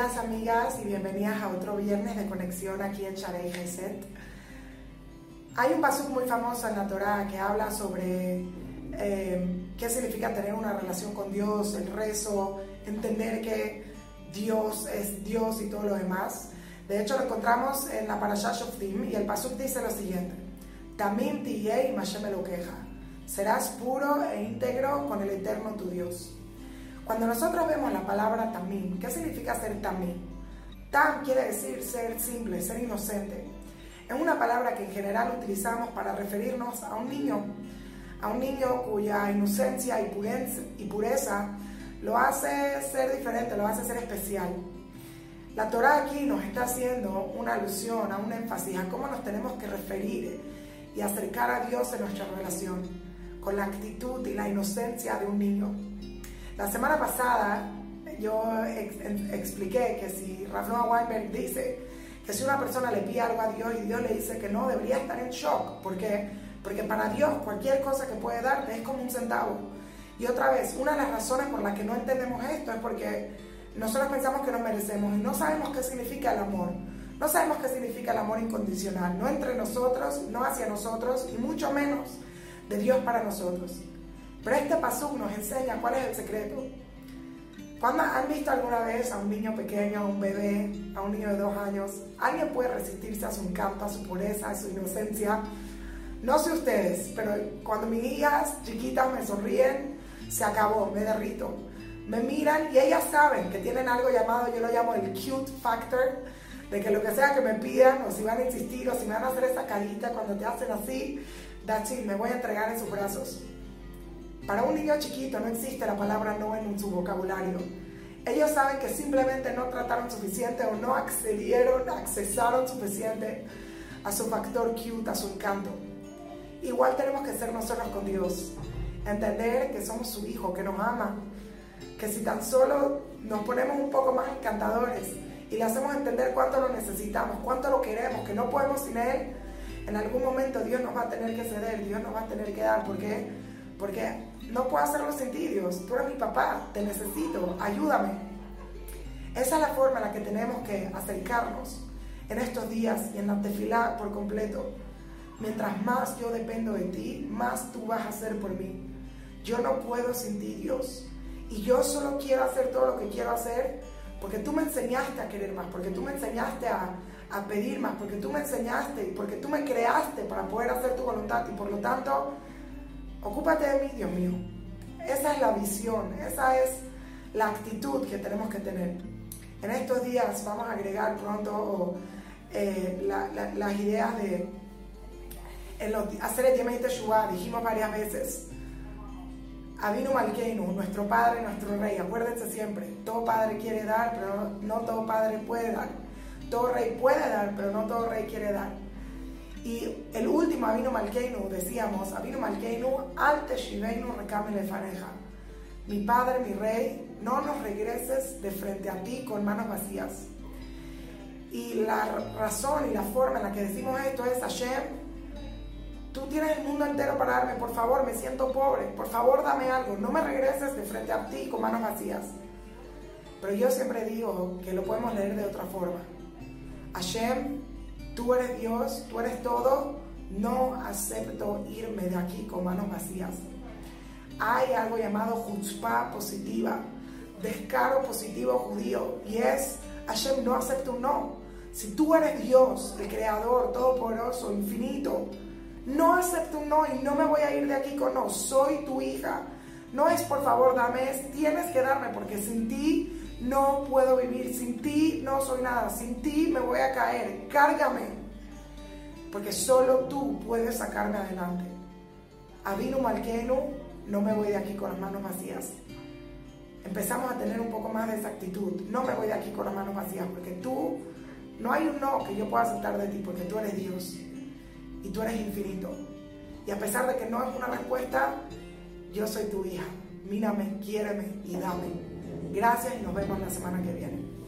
Bienvenidas amigas y bienvenidas a otro viernes de conexión aquí en Sharei Geset. Hay un pasuk muy famoso en la Torah que habla sobre eh, qué significa tener una relación con Dios, el rezo, entender que Dios es Dios y todo lo demás. De hecho lo encontramos en la Parashah Shoftim y el pasuk dice lo siguiente: Tamim tiyei Mashem queja. Serás puro e íntegro con el eterno tu Dios. Cuando nosotros vemos la palabra tamim, ¿qué significa ser tamim? Tam quiere decir ser simple, ser inocente. Es una palabra que en general utilizamos para referirnos a un niño, a un niño cuya inocencia y pureza lo hace ser diferente, lo hace ser especial. La Torah aquí nos está haciendo una alusión, a un énfasis a cómo nos tenemos que referir y acercar a Dios en nuestra relación, con la actitud y la inocencia de un niño. La semana pasada yo expliqué que si Rafael Weinberg dice que si una persona le pide algo a Dios y Dios le dice que no, debería estar en shock. ¿Por qué? Porque para Dios cualquier cosa que puede darte es como un centavo. Y otra vez, una de las razones por las que no entendemos esto es porque nosotros pensamos que nos merecemos y no sabemos qué significa el amor. No sabemos qué significa el amor incondicional, no entre nosotros, no hacia nosotros y mucho menos de Dios para nosotros. Pero este pasuk nos enseña cuál es el secreto. ¿Cuándo han visto alguna vez a un niño pequeño, a un bebé, a un niño de dos años? ¿Alguien puede resistirse a su encanto, a su pureza, a su inocencia? No sé ustedes, pero cuando mis hijas chiquitas me sonríen, se acabó, me derrito. Me miran y ellas saben que tienen algo llamado, yo lo llamo el cute factor, de que lo que sea que me pidan, o si van a insistir, o si me van a hacer esa carita cuando te hacen así, it, me voy a entregar en sus brazos. Para un niño chiquito no existe la palabra no en su vocabulario. Ellos saben que simplemente no trataron suficiente o no accedieron, accesaron suficiente a su factor cute, a su encanto. Igual tenemos que ser nosotros con Dios. Entender que somos su hijo, que nos ama. Que si tan solo nos ponemos un poco más encantadores y le hacemos entender cuánto lo necesitamos, cuánto lo queremos, que no podemos sin Él, en algún momento Dios nos va a tener que ceder, Dios nos va a tener que dar. ¿Por qué? Porque no puedo hacerlo sin ti, Dios. Tú eres mi papá, te necesito, ayúdame. Esa es la forma en la que tenemos que acercarnos en estos días y en la tefilá por completo. Mientras más yo dependo de ti, más tú vas a hacer por mí. Yo no puedo sin ti, Dios. Y yo solo quiero hacer todo lo que quiero hacer porque tú me enseñaste a querer más, porque tú me enseñaste a, a pedir más, porque tú me enseñaste y porque tú me creaste para poder hacer tu voluntad. Y por lo tanto, Ocúpate de mí, Dios mío. Esa es la visión, esa es la actitud que tenemos que tener. En estos días vamos a agregar pronto eh, las ideas de hacer el Yemei Teshuvah, dijimos varias veces. Avinu Malkeinu, nuestro Padre, nuestro Rey. Acuérdense siempre, todo Padre quiere dar, pero no todo Padre puede dar. Todo Rey puede dar, pero no todo Rey quiere dar. Y el último Avino Malkeinu, decíamos, Avino Malkeinu, Alte Shiveinu Rekame fareja Mi Padre, mi Rey, no nos regreses de frente a ti con manos vacías. Y la razón y la forma en la que decimos esto es, Hashem, tú tienes el mundo entero para darme, por favor, me siento pobre, por favor dame algo, no me regreses de frente a ti con manos vacías. Pero yo siempre digo que lo podemos leer de otra forma. Hashem, tú eres Dios, tú eres todo, no acepto irme de aquí con manos vacías. Hay algo llamado chutzpah positiva, descaro positivo judío, y es, Hashem, no acepto un no. Si tú eres Dios, el creador, todopoderoso, infinito, no acepto un no y no me voy a ir de aquí con no, soy tu hija. No es por favor dame, es tienes que darme porque sin ti no puedo vivir, sin ti no soy nada, sin ti me voy a caer, cárgame, porque solo tú puedes sacarme adelante. Avinu Malkenu, no me voy de aquí con las manos vacías. Empezamos a tener un poco más de esa actitud, no me voy de aquí con las manos vacías, porque tú, no hay un no que yo pueda aceptar de ti, porque tú eres Dios y tú eres infinito. Y a pesar de que no es una respuesta, yo soy tu hija. Mírame, quiéreme y dame. Gracias y nos vemos la semana que viene.